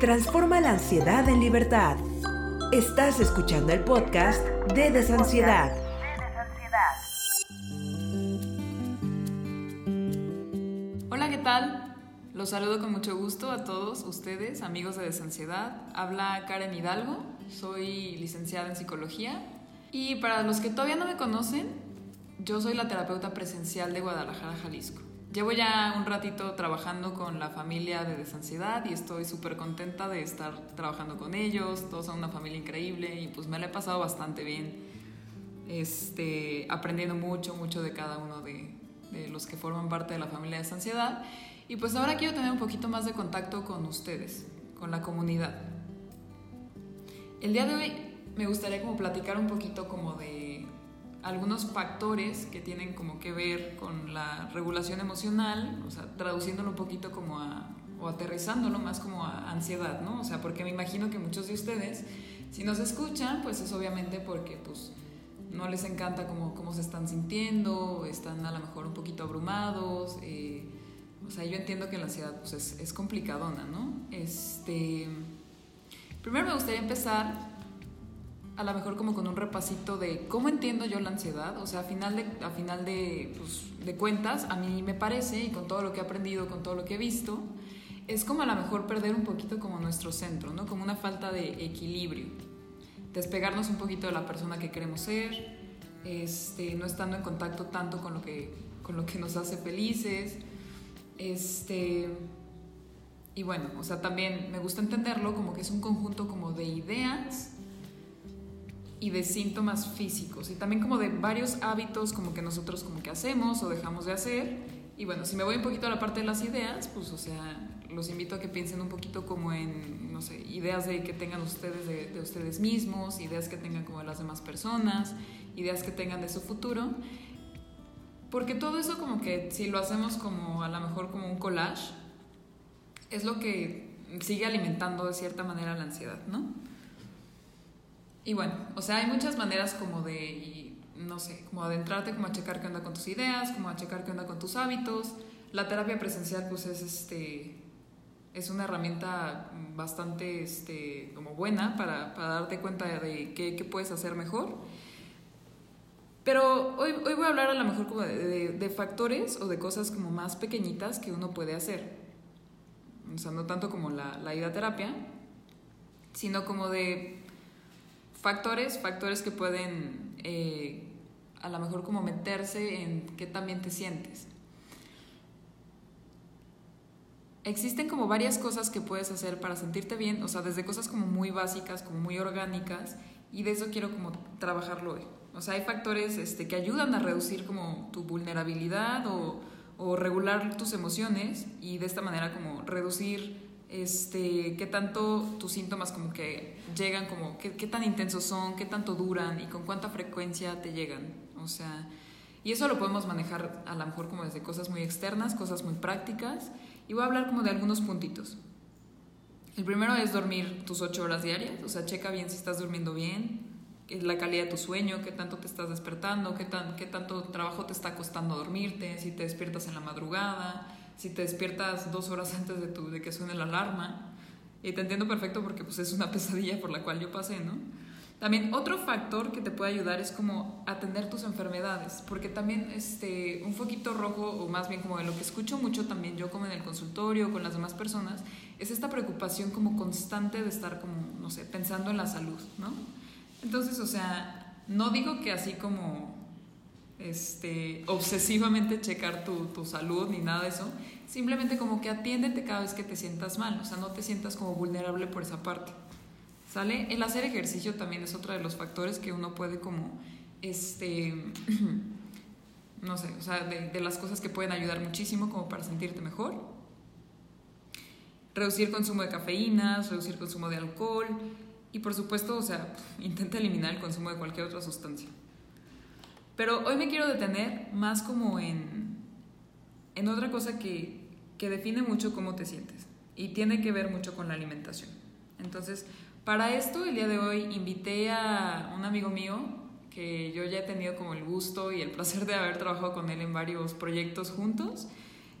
Transforma la ansiedad en libertad. Estás escuchando el podcast de Desansiedad. Hola, ¿qué tal? Los saludo con mucho gusto a todos ustedes, amigos de Desansiedad. Habla Karen Hidalgo, soy licenciada en psicología y para los que todavía no me conocen, yo soy la terapeuta presencial de Guadalajara, Jalisco. Llevo ya un ratito trabajando con la familia de Desansiedad y estoy súper contenta de estar trabajando con ellos. Todos son una familia increíble y pues me la he pasado bastante bien. Este, aprendiendo mucho, mucho de cada uno de, de los que forman parte de la familia de Desansiedad. Y pues ahora quiero tener un poquito más de contacto con ustedes, con la comunidad. El día de hoy me gustaría como platicar un poquito como de algunos factores que tienen como que ver con la regulación emocional, o sea, traduciéndolo un poquito como a, o aterrizándolo más como a ansiedad, ¿no? O sea, porque me imagino que muchos de ustedes, si nos escuchan, pues es obviamente porque pues no les encanta cómo, cómo se están sintiendo, están a lo mejor un poquito abrumados, eh, o sea, yo entiendo que la ansiedad pues es, es complicadona, ¿no? Este, primero me gustaría empezar a lo mejor como con un repasito de cómo entiendo yo la ansiedad, o sea, a final de, a final de, pues, de cuentas, a mí me parece, y con todo lo que he aprendido, con todo lo que he visto, es como a lo mejor perder un poquito como nuestro centro, ¿no? Como una falta de equilibrio, despegarnos un poquito de la persona que queremos ser, este, no estando en contacto tanto con lo que, con lo que nos hace felices, este... Y bueno, o sea, también me gusta entenderlo como que es un conjunto como de ideas y de síntomas físicos y también como de varios hábitos como que nosotros como que hacemos o dejamos de hacer. Y bueno, si me voy un poquito a la parte de las ideas, pues o sea, los invito a que piensen un poquito como en, no sé, ideas de que tengan ustedes de, de ustedes mismos, ideas que tengan como de las demás personas, ideas que tengan de su futuro. Porque todo eso como que si lo hacemos como a lo mejor como un collage, es lo que sigue alimentando de cierta manera la ansiedad, ¿no? Y bueno, o sea, hay muchas maneras como de, no sé, como adentrarte, como a checar qué onda con tus ideas, como a checar qué onda con tus hábitos. La terapia presencial, pues es este, es una herramienta bastante, este, como buena para, para darte cuenta de qué, qué, puedes hacer mejor. Pero hoy, hoy voy a hablar a lo mejor como de, de, de factores o de cosas como más pequeñitas que uno puede hacer. O sea, no tanto como la, la ida a terapia, sino como de factores, factores que pueden eh, a lo mejor como meterse en qué también te sientes. Existen como varias cosas que puedes hacer para sentirte bien, o sea, desde cosas como muy básicas, como muy orgánicas, y de eso quiero como trabajarlo hoy. O sea, hay factores este, que ayudan a reducir como tu vulnerabilidad o, o regular tus emociones y de esta manera como reducir este, qué tanto tus síntomas como que llegan, como qué, qué, tan intensos son, qué tanto duran y con cuánta frecuencia te llegan. O sea, y eso lo podemos manejar a lo mejor como desde cosas muy externas, cosas muy prácticas. Y voy a hablar como de algunos puntitos. El primero es dormir tus ocho horas diarias, o sea, checa bien si estás durmiendo bien, la calidad de tu sueño, qué tanto te estás despertando, qué, tan, qué tanto trabajo te está costando dormirte, si te despiertas en la madrugada, si te despiertas dos horas antes de, tu, de que suene la alarma. Y te entiendo perfecto porque pues, es una pesadilla por la cual yo pasé, ¿no? También otro factor que te puede ayudar es como atender tus enfermedades, porque también este, un foquito rojo, o más bien como de lo que escucho mucho también yo como en el consultorio, con las demás personas, es esta preocupación como constante de estar como, no sé, pensando en la salud, ¿no? Entonces, o sea, no digo que así como este, obsesivamente checar tu, tu, salud ni nada de eso, simplemente como que atiéndete cada vez que te sientas mal, o sea, no te sientas como vulnerable por esa parte. ¿Sale? El hacer ejercicio también es otro de los factores que uno puede como, este, no sé, o sea, de, de las cosas que pueden ayudar muchísimo como para sentirte mejor. Reducir consumo de cafeínas, reducir consumo de alcohol y por supuesto, o sea, intenta eliminar el consumo de cualquier otra sustancia. Pero hoy me quiero detener más como en, en otra cosa que, que define mucho cómo te sientes y tiene que ver mucho con la alimentación. Entonces, para esto, el día de hoy invité a un amigo mío que yo ya he tenido como el gusto y el placer de haber trabajado con él en varios proyectos juntos.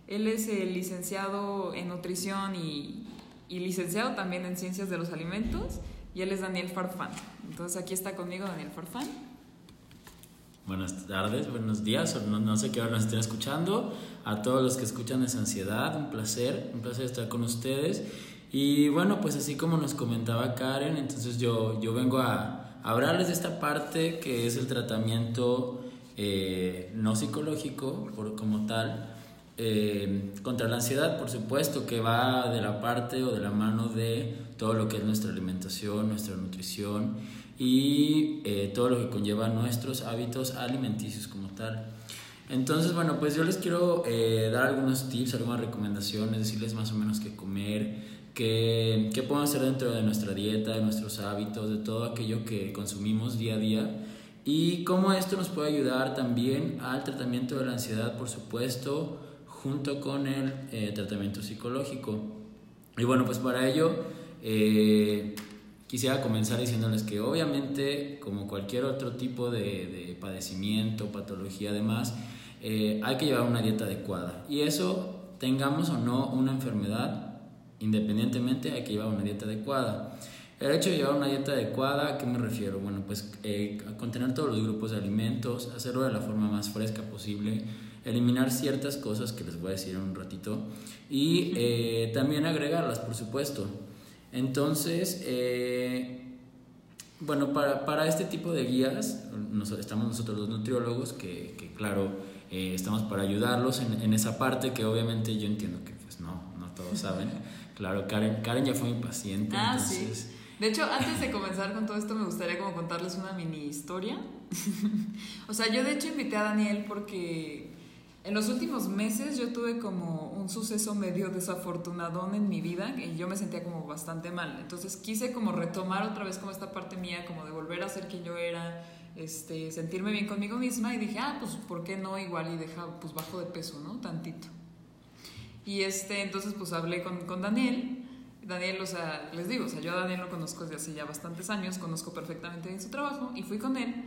Él es el licenciado en nutrición y, y licenciado también en Ciencias de los Alimentos, y él es Daniel Farfán. Entonces aquí está conmigo Daniel Farfán. Buenas tardes, buenos días, no, no sé qué hora nos estén escuchando. A todos los que escuchan Ansiedad, un placer, un placer estar con ustedes. Y bueno, pues así como nos comentaba Karen, entonces yo, yo vengo a, hablarles de esta parte que es el tratamiento eh, no psicológico por, como tal, eh, contra la ansiedad, por supuesto, que va de la parte o de la mano de todo lo que es nuestra alimentación, nuestra nutrición y eh, todo lo que conlleva nuestros hábitos alimenticios como tal. Entonces, bueno, pues yo les quiero eh, dar algunos tips, algunas recomendaciones, decirles más o menos qué comer, qué, qué podemos hacer dentro de nuestra dieta, de nuestros hábitos, de todo aquello que consumimos día a día y cómo esto nos puede ayudar también al tratamiento de la ansiedad, por supuesto, junto con el eh, tratamiento psicológico. Y bueno, pues para ello quisiera comenzar diciéndoles que obviamente, como cualquier otro tipo de, padecimiento, patología además, eh, hay que llevar una dieta adecuada. Y eso, tengamos o no una enfermedad, independientemente hay que llevar una dieta adecuada. El hecho de llevar una dieta adecuada, ¿a qué me refiero? Bueno, pues eh, contener todos los grupos de alimentos, hacerlo de la forma más fresca posible, eliminar ciertas cosas que les voy a decir en un ratito y eh, también agregarlas, por supuesto. Entonces, eh, bueno, para, para, este tipo de guías, estamos nosotros los nutriólogos, que, que claro, eh, estamos para ayudarlos en, en, esa parte que obviamente yo entiendo que pues no, no todos saben. claro, Karen, Karen ya fue impaciente. Ah, sí. De hecho, antes de comenzar con todo esto, me gustaría como contarles una mini historia. o sea, yo de hecho invité a Daniel porque en los últimos meses yo tuve como un suceso medio desafortunado en mi vida y yo me sentía como bastante mal. Entonces quise como retomar otra vez como esta parte mía, como de volver a ser quien yo era, este, sentirme bien conmigo misma y dije, ah, pues ¿por qué no igual y deja, pues bajo de peso, ¿no? Tantito. Y este, entonces pues hablé con, con Daniel. Daniel, o sea, les digo, o sea, yo a Daniel lo conozco desde hace ya bastantes años, conozco perfectamente bien su trabajo y fui con él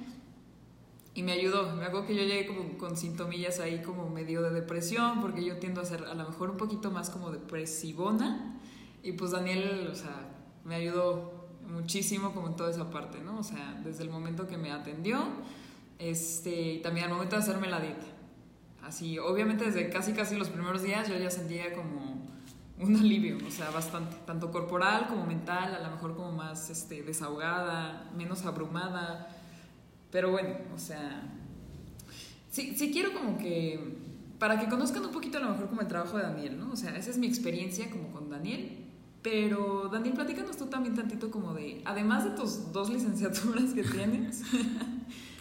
y me ayudó. Me acuerdo que yo llegué como con sintomillas ahí como medio de depresión, porque yo tiendo a ser a lo mejor un poquito más como depresivona. Y pues Daniel, o sea, me ayudó muchísimo como en toda esa parte, ¿no? O sea, desde el momento que me atendió, este, y también al momento de hacerme la dieta. Así, obviamente desde casi casi los primeros días yo ya sentía como un alivio, o sea, bastante, tanto corporal como mental, a lo mejor como más este, desahogada, menos abrumada pero bueno, o sea, sí, sí quiero como que, para que conozcan un poquito a lo mejor como el trabajo de Daniel, ¿no? O sea, esa es mi experiencia como con Daniel. Pero Daniel, platícanos tú también tantito como de, además de tus dos licenciaturas que tienes,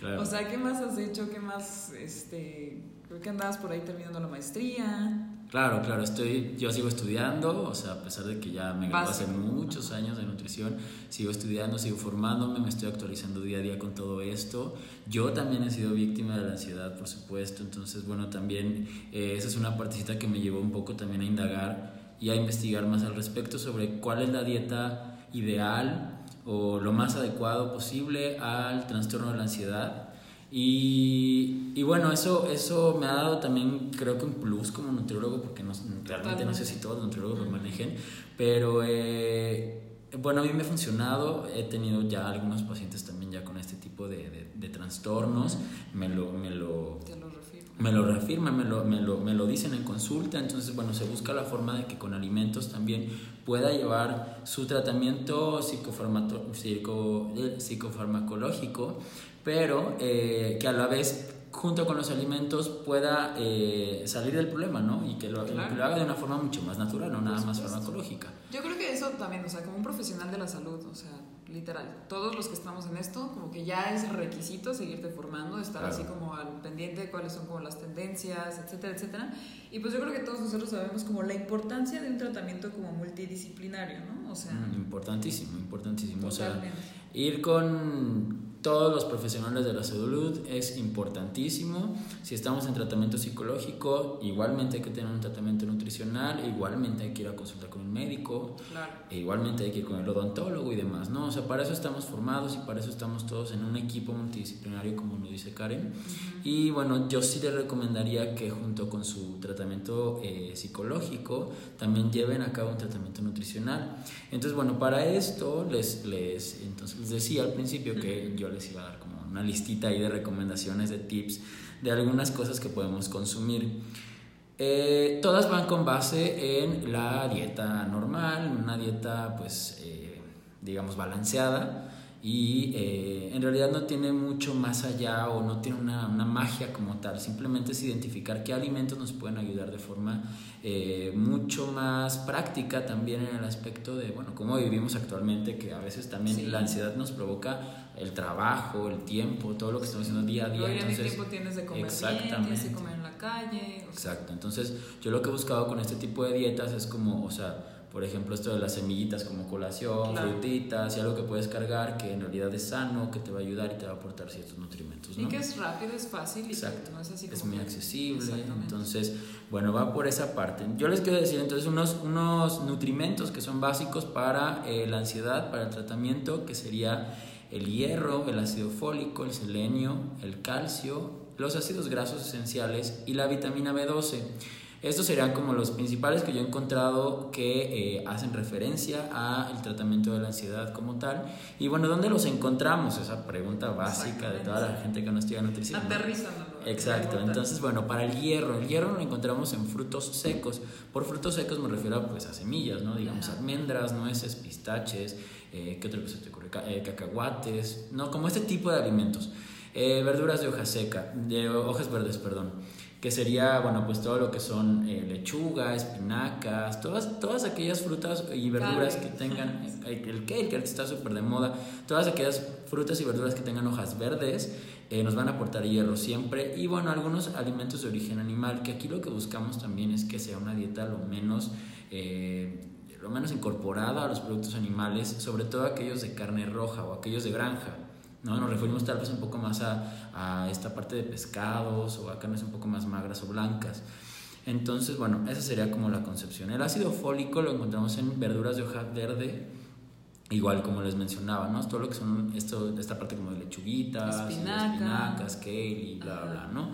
o sea, ¿qué más has hecho? ¿Qué más, este, creo que andabas por ahí terminando la maestría? Claro, claro, estoy, yo sigo estudiando, o sea, a pesar de que ya me gradué hace muchos años de nutrición, sigo estudiando, sigo formándome, me estoy actualizando día a día con todo esto. Yo también he sido víctima de la ansiedad, por supuesto, entonces, bueno, también eh, esa es una partecita que me llevó un poco también a indagar y a investigar más al respecto sobre cuál es la dieta ideal o lo más adecuado posible al trastorno de la ansiedad y, y, bueno, eso, eso me ha dado también, creo que un plus como nutriólogo, porque no, realmente no sé si todos los nutriólogos lo manejen, pero eh, bueno, a mí me ha funcionado. He tenido ya algunos pacientes también ya con este tipo de, de, trastornos. Me lo, me lo, me lo reafirman, me lo, me, lo, me lo dicen en consulta. Entonces, bueno, se busca la forma de que con alimentos también pueda llevar su tratamiento psico, eh, psicofarmacológico pero eh, que a la vez junto con los alimentos pueda eh, salir del problema, ¿no? Y que lo, haga de una forma mucho más natural, no nada más farmacológica. Yo creo que eso también, o sea, como un profesional de la salud, o sea, literal, todos los que estamos en esto, como que ya es requisito seguirte formando, estar así como al pendiente de cuáles son como las tendencias, etcétera, etcétera. Y pues yo creo que todos nosotros sabemos como la importancia de un tratamiento como multidisciplinario, ¿no? O sea... Mm, importantísimo, importantísimo. O sea, ir con todos los profesionales de la salud es importantísimo. Si estamos en tratamiento psicológico, igualmente hay que tener un tratamiento nutricional, igualmente hay que ir a consultar con un médico, e igualmente hay que ir con el odontólogo y demás, ¿no? O sea, para eso estamos formados y para eso estamos todos en un equipo multidisciplinario, como lo dice Karen. Y bueno, yo sí les recomendaría que junto con su tratamiento eh, psicológico también lleven a cabo un tratamiento nutricional. Entonces, bueno, para esto les, les, entonces les decía al principio que yo les iba a dar como una listita ahí de recomendaciones, de tips, de algunas cosas que podemos consumir. Eh, todas van con base en la dieta normal, una dieta pues eh, digamos balanceada y eh, en realidad no tiene mucho más allá o no tiene una, una, magia como tal, simplemente es identificar qué alimentos nos pueden ayudar de forma eh, mucho más práctica también en el aspecto de, bueno, cómo vivimos actualmente, que a veces también la ansiedad nos provoca el trabajo, el tiempo, todo lo que estamos haciendo día a día. entonces, tiempo tienes de comer exactamente. Bien, tienes de comer en la calle. Exacto, entonces yo lo que he buscado con este tipo de dietas es como, o sea, por ejemplo, esto de las semillitas como colación, frutitas y algo que puedes cargar que en realidad es sano, que te va a ayudar y te va a aportar ciertos nutrimentos. ¿no? Y que es rápido, es fácil y Exacto. no es así Es muy accesible. Entonces, bueno, va por esa parte. Yo les quiero decir entonces unos, unos nutrimentos que son básicos para eh, la ansiedad, para el tratamiento, que sería el hierro, el ácido fólico, el selenio, el calcio, los ácidos grasos esenciales y la vitamina B12. Estos serían como los principales que yo he encontrado que eh, hacen referencia al tratamiento de la ansiedad como tal. Y bueno, ¿dónde los encontramos? Esa pregunta básica de toda la gente que no estudia nutrición. Aterrizándolo. Exacto. Entonces, bueno, para el hierro, el hierro lo encontramos en frutos secos. Por frutos secos me refiero pues, a semillas, ¿no? Digamos, almendras, nueces, pistaches, eh, ¿qué otra cosa te ocurre? Eh, cacahuates, ¿no? Como este tipo de alimentos. verduras de hoja seca, de hojas verdes, perdón que sería, bueno, pues todo lo que son eh, lechuga, espinacas, todas, todas aquellas frutas y verduras que tengan, el kale, que está súper de moda, todas aquellas frutas y verduras que tengan hojas verdes, eh, nos van a aportar hierro siempre. Y bueno, algunos alimentos de origen animal, que aquí lo que buscamos también es que sea una dieta lo menos... Eh, lo menos incorporada a los productos animales, sobre todo aquellos de carne roja o aquellos de granja. ¿No? Nos referimos tal vez un poco más a, a esta parte de pescados o a carnes un poco más magras o blancas. Entonces, bueno, esa sería como la concepción. El ácido fólico lo encontramos en verduras de hoja verde, igual como les mencionaba, ¿no? Todo lo que son esto, esta parte como de lechuguitas, espinacas, kale y bla, bla, ¿no?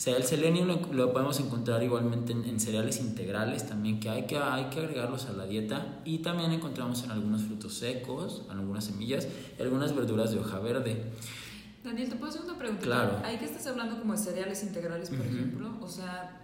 O sea, el selenio lo, podemos encontrar igualmente en, cereales integrales también, que hay, que hay que agregarlos a la dieta. Y también encontramos en algunos frutos secos, en algunas semillas y algunas verduras de hoja verde. Daniel, ¿te puedo hacer una pregunta? Claro. Ahí que estás hablando como de cereales integrales, por ejemplo, o sea,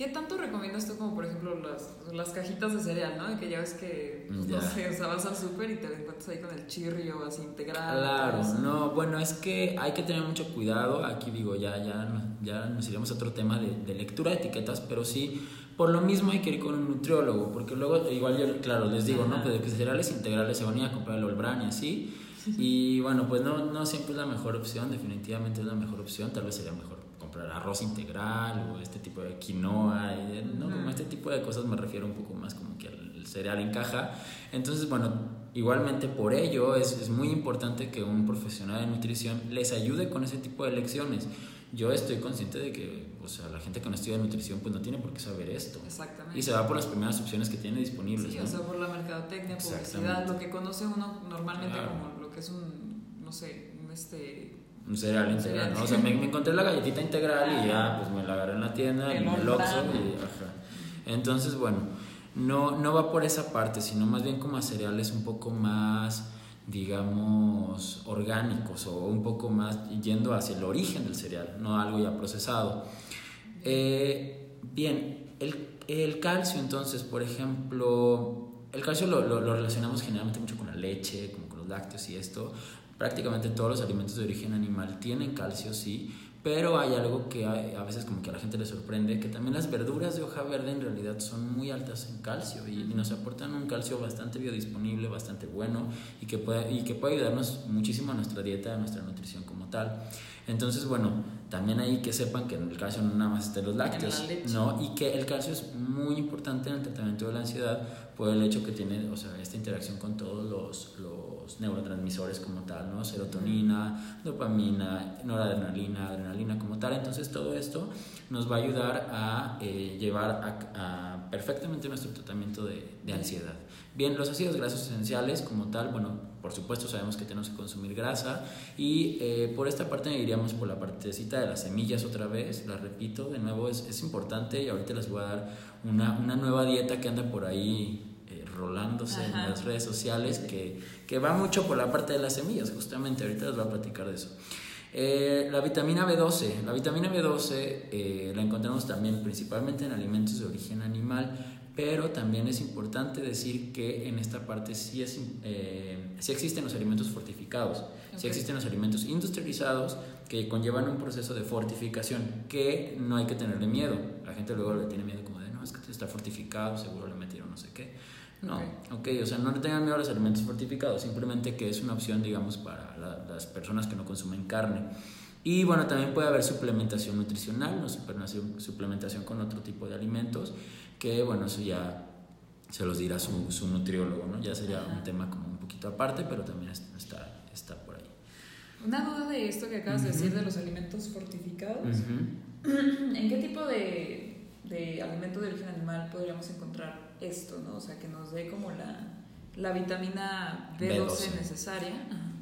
¿Qué tanto recomiendas tú como por ejemplo las, las cajitas de cereal, ¿no? Que ya ves que, pues, no sé, o sea, vas al súper y te encuentras ahí con el chirrio así integral. Claro, no, bueno, es que hay que tener mucho cuidado. Aquí digo, ya, ya, ya nos iremos a otro tema de, de lectura de etiquetas, pero sí, por lo mismo hay que ir con un nutriólogo, porque luego, igual yo, claro, les digo, ¿no? Pues de que cereales integrales se van a ir a comprar el Olbran y así. Y bueno, pues no, no siempre es la mejor opción, definitivamente es la mejor opción, tal vez sería mejor comprar arroz integral o este tipo de quinoa, ¿no? Como este tipo de cosas me refiero un poco más como que el cereal encaja. Entonces, bueno, igualmente por ello es, es muy importante que un profesional de nutrición les ayude con ese tipo de lecciones. Yo estoy consciente de que, o sea, la gente que no estudia nutrición pues no tiene por qué saber esto. Exactamente. Y se va por las primeras opciones que tiene disponibles. Sí, o sea, por la mercadotecnia, publicidad, lo que conoce uno normalmente como lo que es un, no sé, un este un cereal integral, ¿no? O sea, me, encontré la galletita integral y ya, pues me la agarré en la tienda, en el Oxxo y ajá. Entonces, bueno, no, no va por esa parte, sino más bien como a cereales un poco más, digamos, orgánicos o un poco más yendo hacia el origen del cereal, no algo ya procesado. Eh, bien, el, el, calcio entonces, por ejemplo, el calcio lo, lo, lo, relacionamos generalmente mucho con la leche, como con los lácteos y esto, prácticamente todos los alimentos de origen animal tienen calcio, sí, pero hay algo que a veces como que a la gente le sorprende, que también las verduras de hoja verde en realidad son muy altas en calcio y, nos aportan un calcio bastante biodisponible, bastante bueno y que, puede, y que puede ayudarnos muchísimo a nuestra dieta, a nuestra nutrición como tal. Entonces, bueno, también ahí que sepan que el calcio no nada más está en los lácteos, ¿no? Y que el calcio es muy importante en el tratamiento de la ansiedad por el hecho que tiene, o sea, esta interacción con todos los, los neurotransmisores como tal, ¿no? Serotonina, dopamina, noradrenalina, adrenalina como tal. Entonces todo esto nos va a ayudar a eh, llevar a, perfectamente nuestro tratamiento de, ansiedad. Bien, los ácidos grasos esenciales como tal, bueno, por supuesto sabemos que tenemos que consumir grasa y eh, por esta parte iríamos por la partecita de las semillas otra vez, la repito, de nuevo es, es importante y ahorita les voy a dar una, una nueva dieta que anda por ahí eh, rolándose en las redes sociales que, que, va mucho por la parte de las semillas, justamente ahorita les voy a platicar de eso. Eh, la vitamina B12, la vitamina B12 la encontramos también principalmente en alimentos de origen animal, pero también es importante decir que en esta parte sí, es, eh, existen los alimentos fortificados, sí existen los alimentos industrializados que conllevan un proceso de fortificación que no hay que tenerle miedo. La gente luego le tiene miedo como de, no, es que está fortificado, seguro le metieron no sé qué. No, ok, o sea, no le tengan miedo a los alimentos fortificados, simplemente que es una opción, digamos, para las personas que no consumen carne. Y bueno, también puede haber suplementación nutricional, ¿no? suplementación con otro tipo de alimentos que bueno, eso ya se los dirá su, su nutriólogo, ¿no? Ya sería un tema como un poquito aparte, pero también está, está por ahí. Una duda de esto que acabas de decir de los alimentos fortificados. ¿En qué tipo de, de alimento de origen animal podríamos encontrar esto, no? O sea, que nos dé como la, la vitamina B12, necesaria.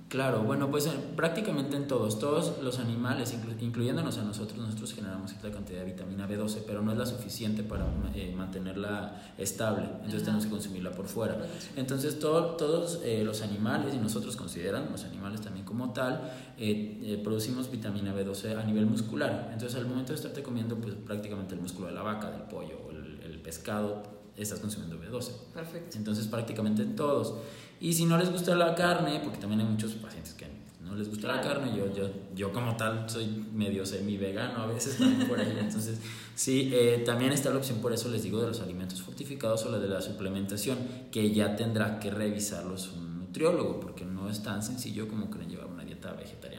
Claro, bueno, pues prácticamente en todos, todos los animales, incluyéndonos a nosotros, nosotros generamos cierta cantidad de vitamina B12, pero no es la suficiente para eh, mantenerla estable, entonces tenemos que consumirla por fuera. Entonces todo, todos eh, los animales, y nosotros consideran los animales también como tal, eh, producimos vitamina B12 a nivel muscular. Entonces al momento de estarte comiendo pues prácticamente el músculo de la vaca, del pollo el pescado, estás consumiendo B12. Perfecto. Entonces prácticamente en todos. Y si no les gusta la carne, porque también hay muchos pacientes que no les gusta la carne, yo, yo, yo como tal soy medio semi-vegano a veces también por ahí, entonces sí, eh, también está la opción, por eso les digo, de los alimentos fortificados o la de la suplementación, que ya tendrá que revisarlos un nutriólogo, porque no es tan sencillo como creen llevar una dieta vegetariana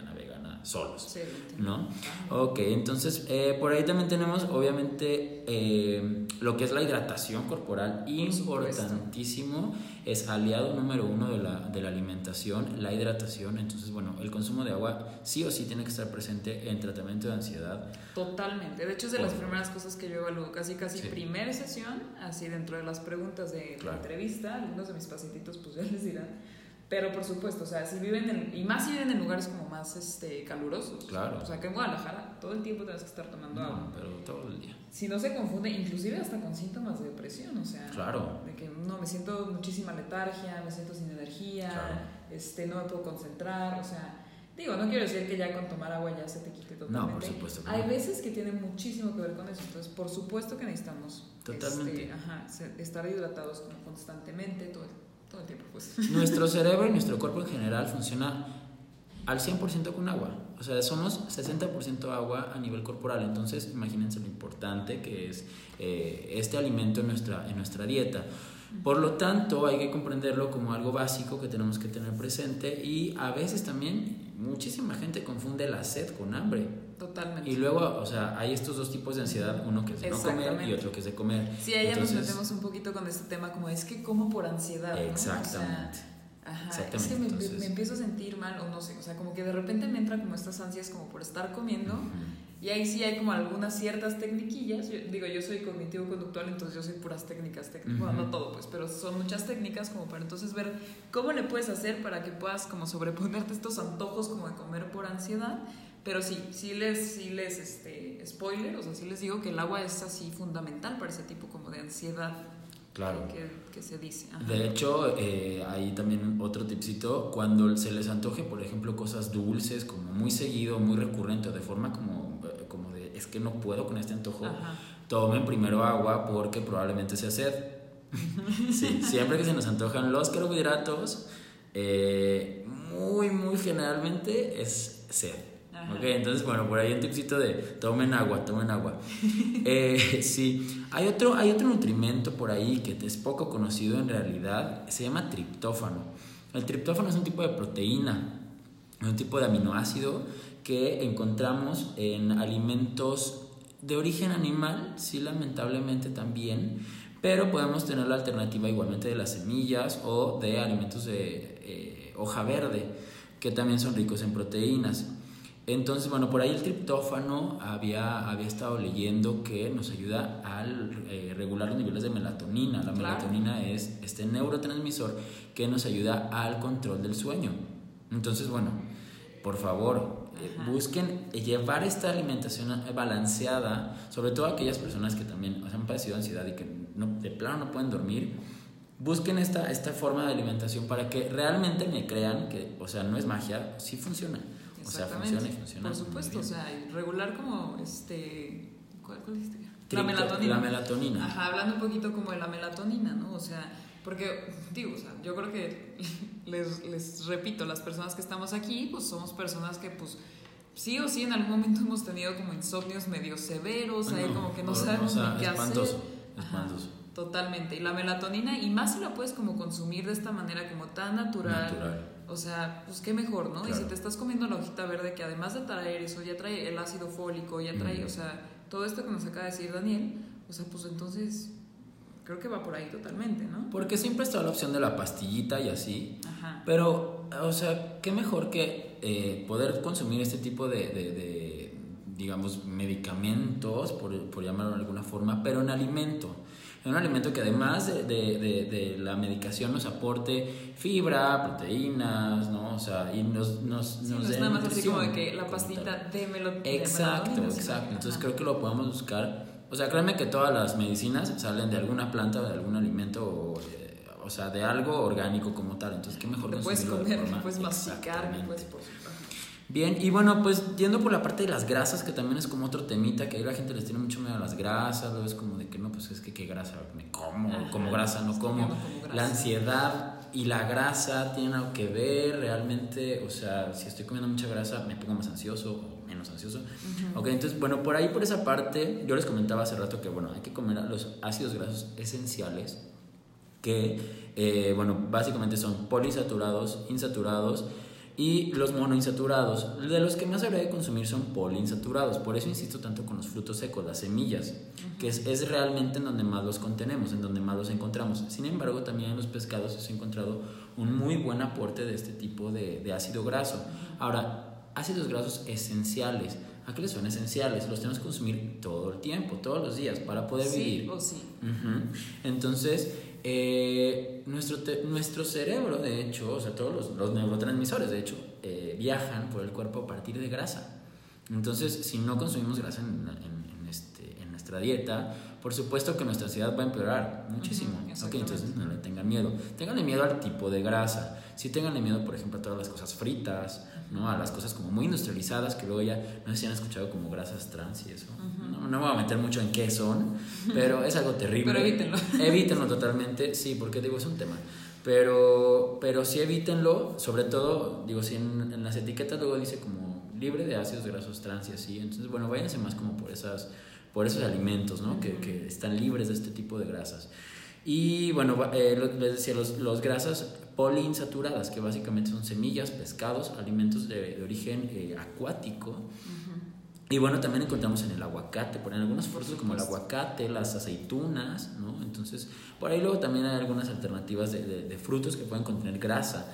solos. ¿No? Ok, entonces eh, por ahí también tenemos obviamente eh, lo que es la hidratación corporal, importantísimo, es aliado número uno de la, de la alimentación, la hidratación, entonces bueno, el consumo de agua sí o sí tiene que estar presente en tratamiento de ansiedad. Totalmente, de hecho es de las primeras cosas que yo evalúo, casi casi primera sesión, así dentro de las preguntas de la entrevista, algunos de mis pacientitos pues ya les dirán pero por supuesto, o sea, si viven en, y más si viven en lugares como más este, calurosos. Claro. O sea, que en Guadalajara todo el tiempo tienes que estar tomando agua. Pero todo el día. Si no se confunde, inclusive hasta con síntomas de depresión, o sea. Claro. De que no, me siento muchísima letargia, me siento sin energía, este, no me puedo concentrar, o sea. Digo, no quiero decir que ya con tomar agua ya se te quite totalmente. No, por supuesto. Hay veces que tiene muchísimo que ver con eso. Entonces, por supuesto que necesitamos Totalmente. Este, ajá, estar hidratados constantemente todo el todo el tiempo, pues. Nuestro cerebro y nuestro cuerpo en general funciona al 100% con agua. O sea, somos 60% agua a nivel corporal. Entonces, imagínense lo importante que es eh, este alimento en nuestra, en nuestra dieta. Por lo tanto, hay que comprenderlo como algo básico que tenemos que tener presente y a veces también muchísima gente confunde la sed con hambre. Totalmente. Y luego, o sea, hay estos dos tipos de ansiedad, uno que es de no comer y otro que es de comer. Sí, ahí ya nos metemos un poquito con este tema, como es que como por ansiedad. Exactamente. ajá, es que me, empiezo a sentir mal, o no sé, o sea, como que de repente me entra como estas ansias como por estar comiendo. Y ahí sí hay como algunas ciertas tecniquillas. digo, yo soy cognitivo-conductual, entonces yo soy puras técnicas técnicas. Bueno, no todo, pues, pero son muchas técnicas como para entonces ver cómo le puedes hacer para que puedas como sobreponerte estos antojos como de comer por ansiedad. Pero sí, sí les, sí les, este, spoiler, o sea, sí les digo que el agua es así fundamental para ese tipo como de ansiedad. Claro. Que, se dice. De hecho, eh, hay también otro tipcito, cuando se les antoje, por ejemplo, cosas dulces, como muy seguido, muy recurrente, de forma como, es que no puedo con este antojo, tomen primero agua porque probablemente sea sed. sí, siempre que se nos antojan los carbohidratos, eh, muy, muy generalmente es sed. Ok, entonces, bueno, por ahí un tipcito de tomen agua, tomen agua. eh, sí, hay otro, hay otro nutrimento por ahí que es poco conocido en realidad, se llama triptófano. El triptófano es un tipo de proteína. un tipo de aminoácido que encontramos en alimentos de origen animal, sí lamentablemente también, pero podemos tener la alternativa igualmente de las semillas o de alimentos de eh, hoja verde, que también son ricos en proteínas. Entonces, bueno, por ahí el triptófano había, había estado leyendo que nos ayuda a eh, regular los niveles de melatonina. La melatonina es este neurotransmisor que nos ayuda al control del sueño. Entonces, bueno, por favor, eh, busquen llevar esta alimentación balanceada, sobre todo aquellas personas que también han padecido ansiedad y que no, de plano no pueden dormir. Busquen esta, esta forma de alimentación para que realmente me crean que, o sea, no es magia, sí funciona. O sea, funciona y funciona. Por supuesto, o sea, regular como este. ¿Cuál, cuál? La melatonina. La melatonina. Ajá, hablando un poquito como de la melatonina, ¿no? O sea, porque, digo, o sea, yo creo que les, les repito, las personas que estamos aquí, pues somos personas que, pues, sí o sí en algún momento hemos tenido como insomnios medio severos, ahí como que no sabemos ni qué espantoso, hacer. Espantoso. totalmente. Y la melatonina, y más si la puedes como consumir de esta manera como tan natural. natural o sea, pues qué mejor, ¿no? Y si te estás comiendo la hojita verde que además de traer eso, ya trae el ácido fólico, ya trae, o sea, todo esto que nos acaba de decir Daniel, o sea, pues entonces creo que va por ahí totalmente, ¿no? Porque siempre está la opción de la pastillita y así. Ajá. Pero, o sea, qué mejor que eh, poder consumir este tipo de, de, digamos, medicamentos, por, por llamarlo de alguna forma, pero en alimento un alimento que además de, de, de, la medicación nos aporte fibra, proteínas, ¿no? O sea, y nos, nos, nos no es nada más así como de que la pastita de melón. Exacto, exacto. Entonces creo que lo podemos buscar. O sea, créanme que todas las medicinas salen de alguna planta o de algún alimento o, eh, o sea, de algo orgánico como tal. Entonces, qué mejor Lo puedes comer, puedes masticar, puedes por Bien, y bueno, pues yendo por la parte de las grasas, que también es como otro temita, que ahí la gente les tiene mucho miedo a las grasas, luego es como de que no, pues es que qué grasa, me como, como grasa, no como. La ansiedad y la grasa tienen algo que ver realmente, o sea, si estoy comiendo mucha grasa, me pongo más ansioso o menos ansioso. Ok, entonces, bueno, por ahí, por esa parte, yo les comentaba hace rato que, bueno, hay que comer los ácidos grasos esenciales, que, eh, bueno, básicamente son polisaturados, insaturados, y los monoinsaturados. De los que más habría de consumir son poliinsaturados. Por eso insisto tanto con los frutos secos, las semillas, que es, es, realmente en donde más los contenemos, en donde más los encontramos. Sin embargo, también en los pescados se ha encontrado un muy buen aporte de este tipo de, de ácido graso. Ahora, ácidos grasos esenciales. ¿A qué les son esenciales? Los tenemos que consumir todo el tiempo, todos los días, para poder vivir. Sí o sí. Entonces, eh, nuestro, nuestro cerebro, de hecho, o sea, todos los, los neurotransmisores, de hecho, eh, viajan por el cuerpo a partir de grasa. Entonces, si no consumimos grasa en, en, este, en nuestra dieta, por supuesto que nuestra ansiedad va a empeorar muchísimo. entonces no le tengan miedo. Tenganle miedo al tipo de grasa. Si tenganle miedo, por ejemplo, a todas las cosas fritas, ¿no? a las cosas como muy industrializadas, que luego ya, no sé si han escuchado como grasas trans y eso. no, no, me voy a meter mucho en qué son, pero es algo terrible. pero evítenlo. Evítenlo totalmente, sí, porque digo, es un tema. Pero, pero sí evítenlo, sobre todo, digo, si en, en las etiquetas luego dice como libre de ácidos grasos trans y así, entonces, bueno, váyanse más como por esas por esos alimentos, ¿no? que, que, están libres de este tipo de grasas. Y bueno, eh, les decía, los, los, grasas poliinsaturadas, que básicamente son semillas, pescados, alimentos de, de origen eh, acuático. Y bueno, también encontramos en el aguacate, por en algunos frutos como el aguacate, las aceitunas, ¿no? Entonces, por ahí luego también hay algunas alternativas de, de, de frutos que pueden contener grasa.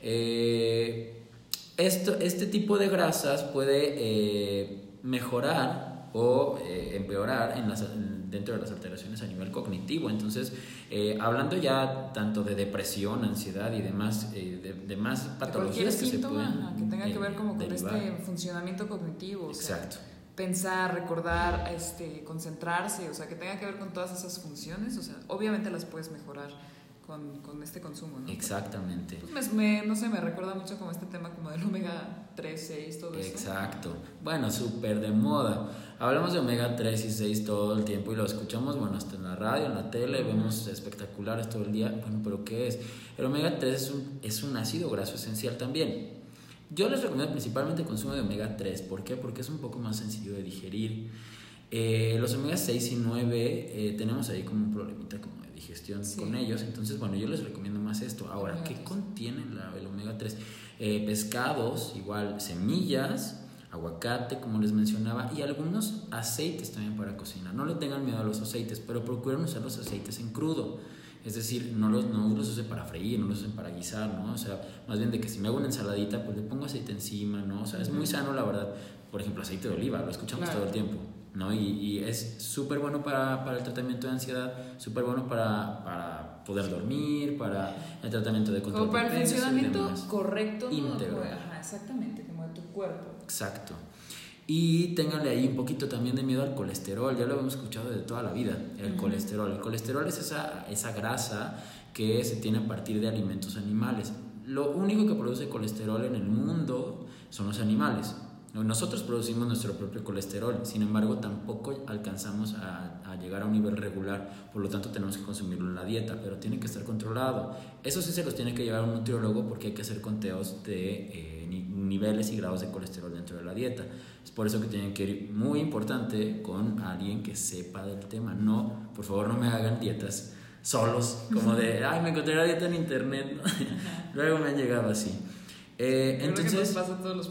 Eh, esto, este tipo de grasas puede eh, mejorar o eh, empeorar en las, dentro de las alteraciones a nivel cognitivo. Entonces, eh, hablando ya tanto de depresión, ansiedad y demás, eh, de, de, más patologías que síntoma, se pueden que tenga que ver como con este funcionamiento cognitivo. Exacto. pensar, recordar, este, concentrarse, o sea, que tenga que ver con todas esas funciones, o sea, obviamente las puedes mejorar con, con este consumo, ¿no? Exactamente. Pues me, no sé, me recuerda mucho como este tema como del omega 3, 6, todo eso. Exacto. Bueno, súper de moda. Hablamos de omega 3 y 6 todo el tiempo y lo escuchamos, bueno, hasta en la radio, en la tele, vemos espectaculares todo el día. Bueno, pero ¿qué es? El omega 3 es un, es un ácido graso esencial también. Yo les recomiendo principalmente el consumo de omega 3. ¿Por qué? Porque es un poco más sencillo de digerir. Eh, los omega 6 y 9 eh, tenemos ahí como un problemita como digestión con ellos. Entonces, bueno, yo les recomiendo tomas esto. Ahora, ¿qué contiene el omega 3? Eh, pescados, igual semillas, aguacate, como les mencionaba, y algunos aceites también para cocinar. No le tengan miedo a los aceites, pero procuren usar los aceites en crudo. Es decir, no los, no los usen para freír, no los usen para guisar, ¿no? O sea, más bien de que si me hago una ensaladita, pues le pongo aceite encima, ¿no? O sea, es muy sano, la verdad. Por ejemplo, aceite de oliva, lo escuchamos todo el tiempo, ¿no? Y, y es súper bueno para, para, el tratamiento de ansiedad, súper bueno para, para, poder dormir, para el tratamiento de control Como para el funcionamiento correcto, íntegro. Ajá, exactamente, como de tu cuerpo. Exacto. Y ténganle ahí un poquito también de miedo al colesterol, ya lo hemos escuchado de toda la vida, el colesterol. El colesterol es esa, esa grasa que se tiene a partir de alimentos animales. Lo único que produce colesterol en el mundo son los animales. Nosotros producimos nuestro propio colesterol, sin embargo tampoco alcanzamos a, a, llegar a un nivel regular, por lo tanto tenemos que consumirlo en la dieta, pero tiene que estar controlado. Eso sí se los tiene que llevar un nutriólogo porque hay que hacer conteos de eh, niveles y grados de colesterol dentro de la dieta. Es por eso que tienen que ir muy importante con alguien que sepa del tema. No, por favor no me hagan dietas solos, como de, ay, me encontré la dieta en internet. Luego me han llegado así. Eh, entonces, que pasa a todos los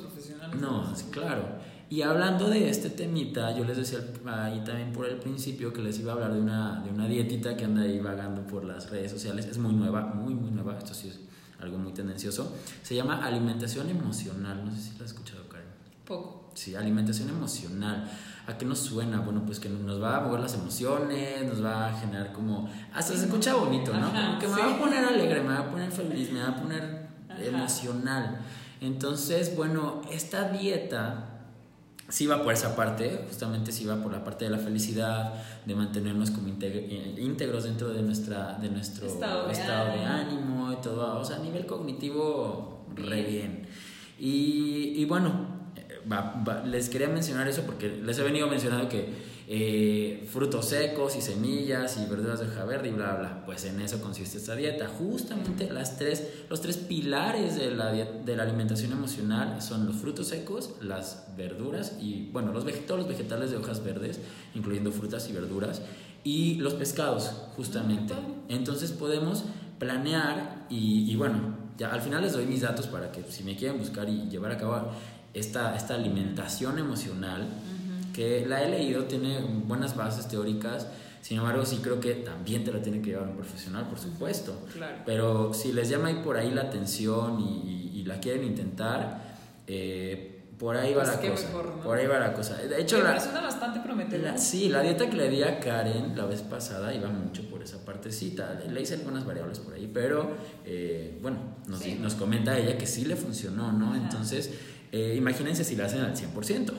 profesionales. No, claro. Y hablando de este temita, yo les decía ahí también por el principio que les iba a hablar de una, de una dietita que anda ahí vagando por las redes sociales. Es muy nueva, muy, muy nueva. Esto sí es algo muy tendencioso. Se llama alimentación emocional. No sé si la has escuchado, Karen. Poco. Sí, alimentación emocional. ¿A qué nos suena? Bueno, pues que nos va a mover las emociones, nos va a generar como... Hasta se escucha bonito, ¿no? como que me va a poner alegre, me va a poner feliz, me va a poner emocional. Entonces, bueno, esta dieta sí va por esa parte, justamente sí va por la parte de la felicidad, de mantenernos como eh, íntegros dentro de, nuestra, de nuestro estado, de, ánimo. y todo, o sea, a nivel cognitivo, re bien. Y, y bueno, les quería mencionar eso porque les he venido mencionando que eh, frutos secos y semillas y verduras de hoja verde y bla, bla, Pues en eso consiste esta dieta. Justamente las tres, los tres pilares de la, de la alimentación emocional son los frutos secos, las verduras y, bueno, los todos los vegetales de hojas verdes, incluyendo frutas y verduras, y los pescados, justamente. Entonces podemos planear y, y bueno, ya al final les doy mis datos para que si me quieren buscar y llevar a cabo esta, esta alimentación emocional, que la he leído, tiene buenas bases teóricas, sin embargo sí creo que también te la tiene que llevar un profesional, por supuesto. Pero si les llama ahí por ahí la atención y, y, la quieren intentar, eh, por ahí va pues la cosa. Por ahí va la cosa. De hecho, la, suena bastante prometedora. Sí, la dieta que le di a Karen la vez pasada iba mucho por esa partecita. Le hice algunas variables por ahí, pero eh, bueno, nos, nos, comenta ella que sí le funcionó, ¿no? Entonces eh, imagínense si la hacen al 100%.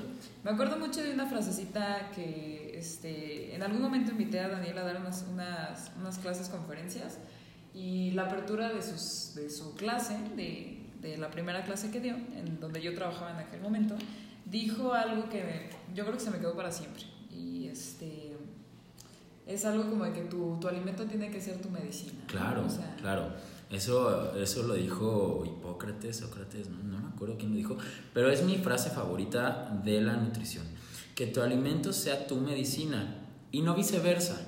Me acuerdo mucho de una frasecita que este, en algún momento invité a Daniel a dar unas, unas, unas clases, conferencias, y la apertura de, sus, de su clase, de, de, la primera clase que dio, en donde yo trabajaba en aquel momento, dijo algo que yo creo que se me quedó para siempre. Y este, es algo como de que tu, tu alimento tiene que ser tu medicina. Claro, claro. Eso, eso lo dijo Hipócrates, Sócrates, no, me acuerdo quién lo dijo, pero es mi frase favorita de la nutrición. Que tu alimento sea tu medicina y no viceversa.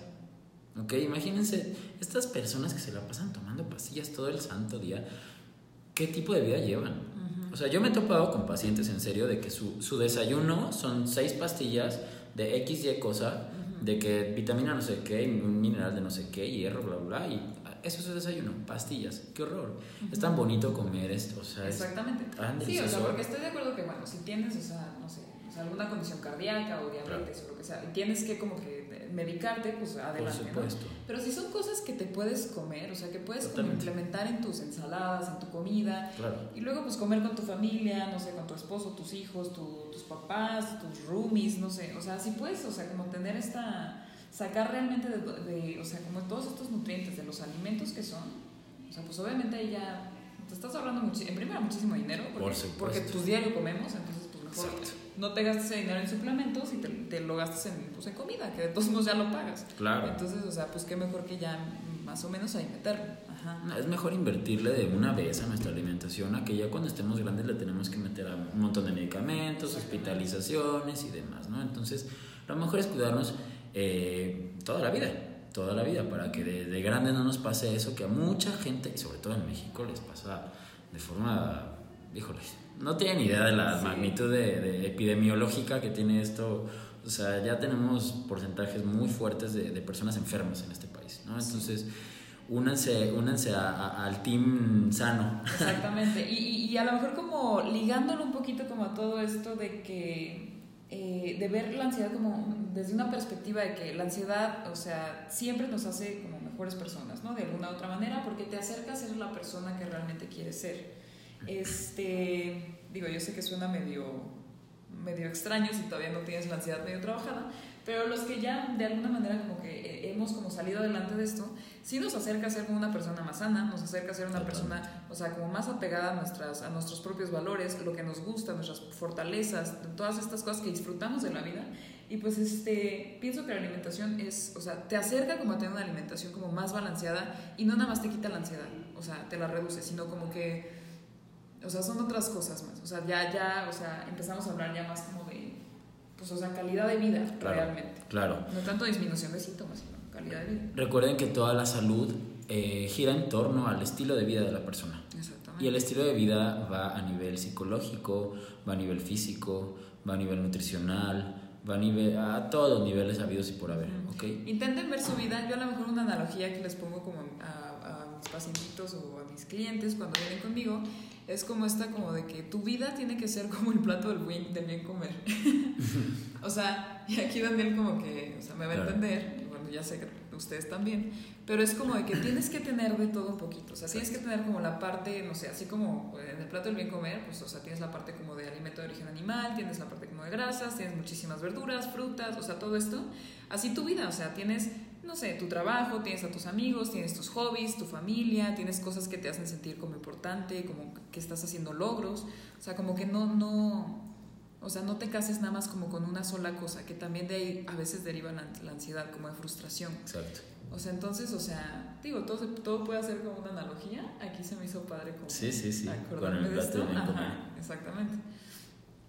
¿Ok? Imagínense, estas personas que se la pasan tomando pastillas todo el santo día, ¿qué tipo de vida llevan? O sea, yo me he topado con pacientes en serio de que su, su desayuno son seis pastillas de X, Y cosa, de que vitamina no sé qué, un mineral de no sé qué, hierro, bla, bla, bla, y eso es el desayuno, pastillas, qué horror. Es tan bonito comer esto, o sea, Exactamente. sí, o sea, porque estoy de acuerdo que, bueno, si tienes, o sea, no sé, alguna condición cardíaca o diabetes o lo que sea, y tienes que como que medicarte, pues adelante. Por supuesto. Pero si son cosas que te puedes comer, o sea, que puedes implementar en tus ensaladas, en tu comida, y luego pues comer con tu familia, no sé, con tu esposo, tus hijos, tus papás, tus roomies, no sé, o sea, si puedes, o sea, como tener esta sacar realmente de, o sea, como todos estos nutrientes de los alimentos que son, o sea, pues obviamente ahí ya te estás ahorrando mucho, en primera muchísimo dinero, porque, porque pues diario comemos, entonces pues mejor no te gastes ese dinero en suplementos y te, lo gastes en, pues, en comida, que de todos modos ya lo pagas. Claro. Entonces, o sea, pues qué mejor que ya más o menos ahí meterlo. Ajá. Es mejor invertirle de una vez a nuestra alimentación a que ya cuando estemos grandes le tenemos que meter a un montón de medicamentos, hospitalizaciones y demás, ¿no? Entonces, lo mejor es cuidarnos eh, toda la vida. toda la vida, para que de, de grande no nos pase eso que a mucha gente, y sobre todo en México, les pasa de forma, híjole, no tienen idea de la magnitud de, de, epidemiológica que tiene esto. O sea, ya tenemos porcentajes muy fuertes de, de personas enfermas en este país, ¿no? Entonces, únanse, únanse a, al team sano. Exactamente. Y, y, a lo mejor como ligándolo un poquito como a todo esto de que... Eh, de ver la ansiedad como desde una perspectiva de que la ansiedad, o sea, siempre nos hace como mejores personas, ¿no? De alguna u otra manera, porque te acerca a ser la persona que realmente quieres ser. Este, digo, yo sé que suena medio, medio extraño si todavía no tienes la ansiedad medio trabajada, pero los que ya de alguna manera como que hemos como salido adelante de esto, sí nos acerca a ser como una persona más sana, nos acerca a ser una persona, o sea, como más apegada a, nuestras, a nuestros propios valores, lo que nos gusta, nuestras fortalezas, todas estas cosas que disfrutamos de la vida. Y pues este, pienso que la alimentación es, o sea, te acerca como a tener una alimentación como más balanceada y no nada más te quita la ansiedad, o sea, te la reduce, sino como que, o sea, son otras cosas más. O sea, ya, ya, o sea, empezamos a hablar ya más como de pues, o sea, calidad de vida realmente. Claro. No tanto disminución de síntomas, sino calidad de vida. Recuerden que toda la salud eh, gira en torno al estilo de vida de la persona. Exactamente. Y el estilo de vida va a nivel psicológico, va a nivel físico, va a nivel nutricional, va a, nivel, a todos los niveles habidos y por haber. ¿okay? Intenten ver su vida. Yo a lo mejor una analogía que les pongo como a, a mis pacientitos o a mis clientes cuando vienen conmigo es como esta como de que tu vida tiene que ser como el plato del bien, del bien comer. o sea, y aquí Daniel como que, o sea, me va a entender, y bueno, ya sé que ustedes también, pero es como de que tienes que tener de todo un poquito, o sea, tienes que tener como la parte, no sé, así como en el plato del bien comer, pues, o sea, tienes la parte como de alimento de origen animal, tienes la parte como de grasas, tienes muchísimas verduras, frutas, o sea, todo esto, así tu vida, o sea, tienes no sé, tu trabajo, tienes a tus amigos, tienes tus hobbies, tu familia, tienes cosas que te hacen sentir como importante, como que estás haciendo logros, o sea, como que no, no, o sea, no te cases nada más como con una sola cosa, que también de ahí a veces deriva la, la ansiedad, como de frustración. Exacto. O sea, entonces, o sea, digo, todo, todo puede ser como una analogía, aquí se me hizo padre como sí, sí, sí. acordarme de esto. Ajá, exactamente.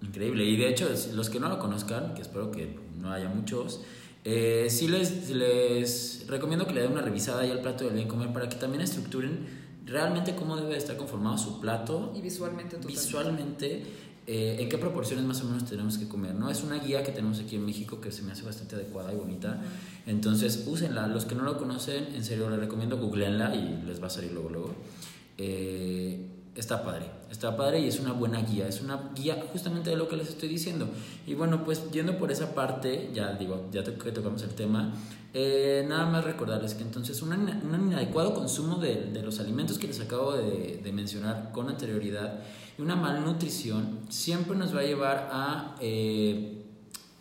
Increíble, y de hecho, los que no lo conozcan, que espero que no haya muchos, eh, sí les, les recomiendo que le den una revisada ahí al plato del bien comer para que también estructuren realmente cómo debe estar conformado su plato. Y visualmente Visualmente, eh, en qué proporciones más o menos tenemos que comer. ¿no? Es una guía que tenemos aquí en México que se me hace bastante adecuada y bonita. Entonces, úsenla. Los que no lo conocen, en serio, les recomiendo googleenla y les va a salir luego, luego. Eh, está padre, está padre y es una buena guía, es una guía justamente de lo que les estoy diciendo. Y bueno, pues yendo por esa parte, ya digo, ya que tocamos el tema, eh, nada más recordarles que entonces un, un inadecuado consumo de, de, los alimentos que les acabo de, de, mencionar con anterioridad y una malnutrición siempre nos va a llevar a, eh,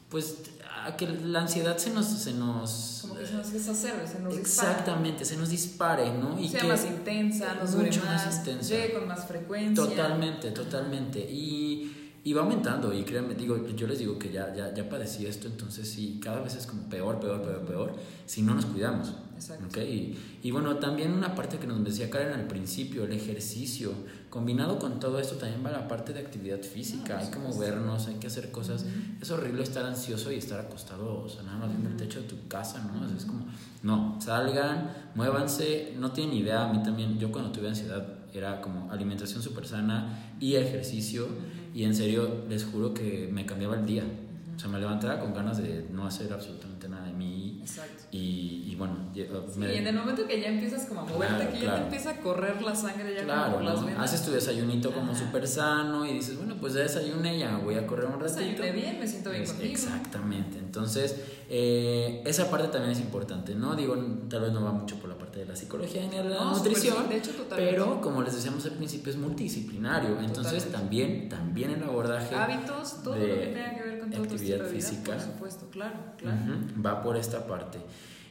pues, a que la ansiedad se nos... Se nos Como que se nos desacerbe, se nos Exactamente, dispare. se nos dispare, ¿no? Y sea que más intensa, nos dure mucho más, más intensa. llegue con más frecuencia. Totalmente, totalmente. Y, y va aumentando, y créanme, digo, yo les digo que ya, ya, ya padecí esto, entonces sí, cada vez es como peor, peor, peor, peor, si no nos cuidamos. Exacto. ¿okay? Y, y bueno, también una parte que nos decía Karen al principio, el ejercicio, combinado con todo esto también va la parte de actividad física, Ah, hay que movernos, hay que hacer cosas. Es horrible estar ansioso y estar acostado, o sea, nada más viendo el techo de tu casa, ¿no? Es como, no, salgan, muévanse, no tienen idea, a mí también, yo cuando tuve ansiedad era como alimentación súper sana y ejercicio, y en serio, les juro que me cambiaba el día. O sea, me levantaba con ganas de no hacer absolutamente nada de mí. Exacto. Y, y bueno, me... y en el momento que ya empiezas como a moverte, Claro, que ya claro. te empieza a correr la sangre ya Claro, como por las venas. haces tu desayunito como súper sano y dices, bueno, pues ya desayuné, ya voy a correr un ratito. Desayuné bien, me siento bien Es- contigo. Exactamente. Entonces, eh, esa parte también es importante, ¿no? Digo, tal vez no va mucho por la parte de la psicología ni de la No, nutrición, de hecho, totalmente. pero como les decíamos al principio, es multidisciplinario. Entonces, Totalmente. también, también el abordaje Hábitos, todo de lo que tenga que ver con todo actividad física. por supuesto, claro, claro. Va por esta parte.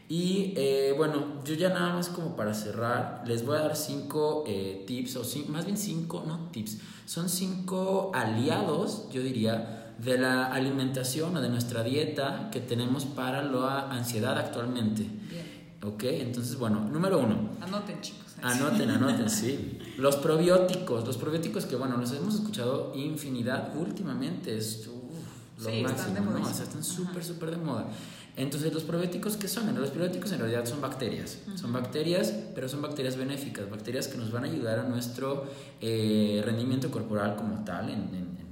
Y eh, bueno, yo ya nada más como para cerrar, les voy a dar cinco eh, tips, o cin- más bien cinco, no tips, son cinco aliados, yo diría, de la alimentación o de nuestra dieta que tenemos para la ansiedad actualmente. Bien. ¿Ok? Entonces, bueno, número uno, Anoten, chicos. Anoten, anoten, sí. Los probióticos, los probióticos que, bueno, los hemos escuchado infinidad últimamente, es uf, lo Sí, están máximo, de ¿no? O sea, están súper, súper de moda. Entonces, ¿los probióticos qué son? Los probióticos en realidad son bacterias. Son bacterias, pero son bacterias benéficas, bacterias que nos van a ayudar a nuestro eh, rendimiento corporal como tal, en, en, en,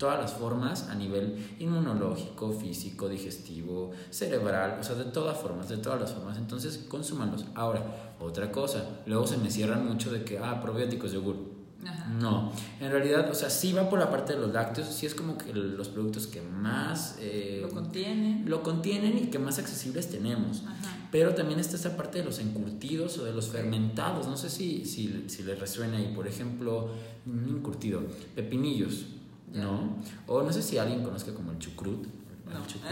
todas las formas, a nivel inmunológico, físico, digestivo, cerebral, o sea, de todas formas, de todas las formas. Entonces, consúmanlos. Ahora, otra cosa, luego se me cierran mucho de que, ah, probióticos, yogur no, en realidad, o sea, sí va por la parte de los lácteos, sí es como que los productos que más... Eh, lo contienen. Lo contienen y que más accesibles tenemos. Pero también está esa parte de los encurtidos o de los fermentados, no sé si, si, si les resuena ahí, por ejemplo, un encurtido, pepinillos, ¿no? O no sé si alguien conozca como el chucrut.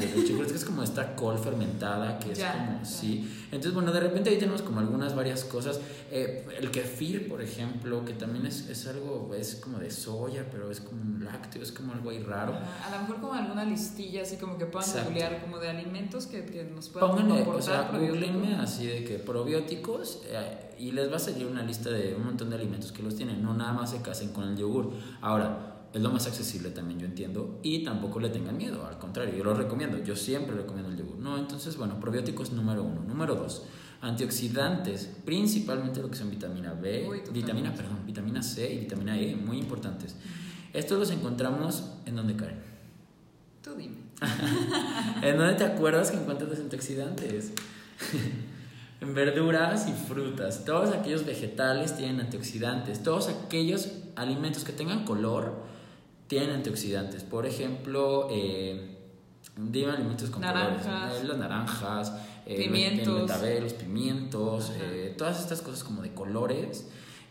El chucrut, es como esta col fermentada que es como, sí. Entonces, bueno, de repente ahí tenemos como algunas varias cosas. Eh, el kefir, por ejemplo, que también es, es, algo, es como de soya, pero es como un lácteo, es como algo ahí raro. a lo mejor como alguna listilla, así como que puedan googlear como de alimentos que, que nos puedan Pónganle, o sea, googleenme así de que probióticos eh, y les va a salir una lista de un montón de alimentos que los tienen. No nada más se casen con el yogur. Ahora, es lo más accesible también, yo entiendo, y tampoco le tengan miedo, al contrario, yo lo recomiendo, yo siempre recomiendo el yogur. No, entonces, bueno, probióticos número uno. Número dos, antioxidantes, principalmente lo que son vitamina B, vitamina, perdón, vitamina C y vitamina E, muy importantes. Estos los encontramos en donde caen. Tú dime. ¿En dónde te acuerdas que encuentras los antioxidantes? en verduras y frutas. Todos aquellos vegetales tienen antioxidantes. Todos aquellos alimentos que tengan color tienen antioxidantes. Por ejemplo, eh, dime alimentos con naranjas, colores. Las naranjas, eh, pimientos, los pimientos, eh, todas estas cosas como de colores.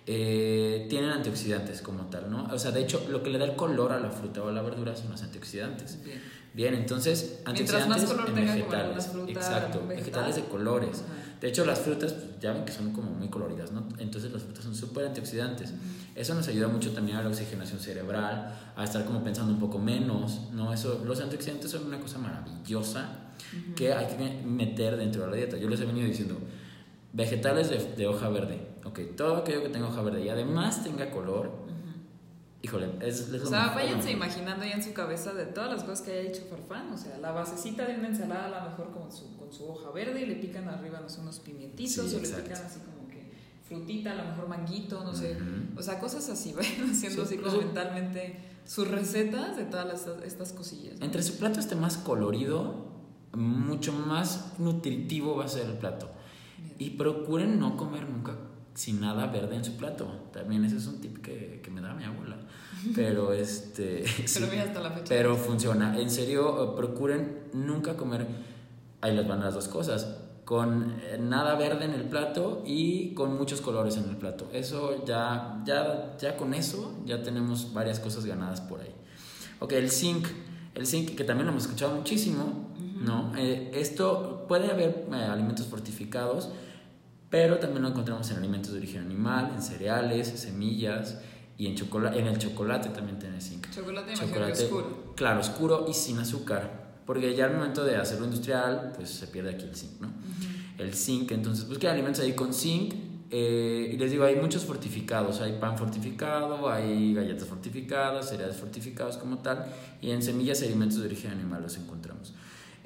Eh, tienen antioxidantes como tal, ¿no? O sea, de hecho, lo que le da el color a la fruta o a la verdura son los antioxidantes. Bien, Bien entonces, antioxidantes en vegetales. Exacto, vegetales de colores. De hecho, las frutas, pues, ya ven que son como muy coloridas, ¿no? Entonces, las frutas son súper antioxidantes. Eso nos ayuda mucho también a la oxigenación cerebral, a estar como pensando un poco menos, ¿no? Eso, los antioxidantes son una cosa maravillosa que hay que meter dentro de la dieta. Yo les he venido diciendo, vegetales de, de hoja verde, ok, todo aquello que tenga hoja verde y además tenga color, Híjole, es, es O sea, váyanse imaginando ya en su cabeza de todas las cosas que haya hecho Farfán. O sea, la basecita de una ensalada a lo mejor con su, con su hoja verde y le pican arriba, no sé, unos pimientitos o le pican así como que frutita, a lo mejor manguito, no sé. O sea, cosas así, vayan haciendo así como mentalmente sus recetas de todas estas cosillas. Entre su plato esté más colorido, mucho más nutritivo va a ser el plato. Y procuren no comer nunca sin nada verde en su plato. También ese es un tip que, que me da mi abuela. Pero este. pero mira hasta la fecha. Pero funciona. En serio, procuren nunca comer. Ahí les van las dos cosas. Con eh, nada verde en el plato y con muchos colores en el plato. Eso ya, ya, ya con eso ya tenemos varias cosas ganadas por ahí. Ok, el zinc. El zinc, que también lo hemos escuchado muchísimo, ¿no? Eh, esto puede haber eh, alimentos fortificados pero también lo encontramos en alimentos de origen animal, en cereales, semillas y en, chocolate, en el chocolate también tiene zinc. Chocolate, chocolate oscuro. Claro, oscuro y sin azúcar, porque ya al momento de hacerlo industrial, pues se pierde aquí el zinc, ¿no? El zinc, entonces, pues que hay alimentos ahí con zinc. Eh, y les digo, hay muchos fortificados, hay pan fortificado, hay galletas fortificadas, cereales fortificados como tal, y en semillas y alimentos de origen animal los encontramos.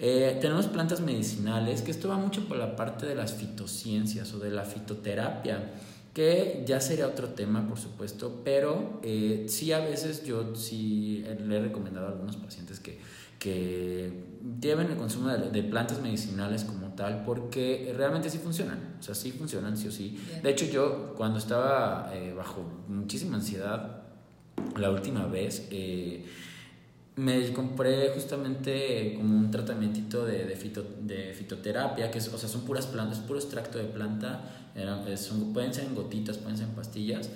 Eh, tenemos plantas medicinales, que esto va mucho por la parte de las fitociencias o de la fitoterapia, que ya sería otro tema, por supuesto, pero eh, sí a veces yo sí le he recomendado a algunos pacientes que, que lleven el consumo de, plantas medicinales como tal, porque realmente sí funcionan, o sea, sí funcionan, sí o sí. De hecho, yo cuando estaba eh, bajo muchísima ansiedad, la última vez, eh, me compré justamente como un tratamiento de, de, fito, de fitoterapia, que es, o sea, son puras plantas, puro extracto de planta, son, pueden ser en gotitas, pueden ser en pastillas.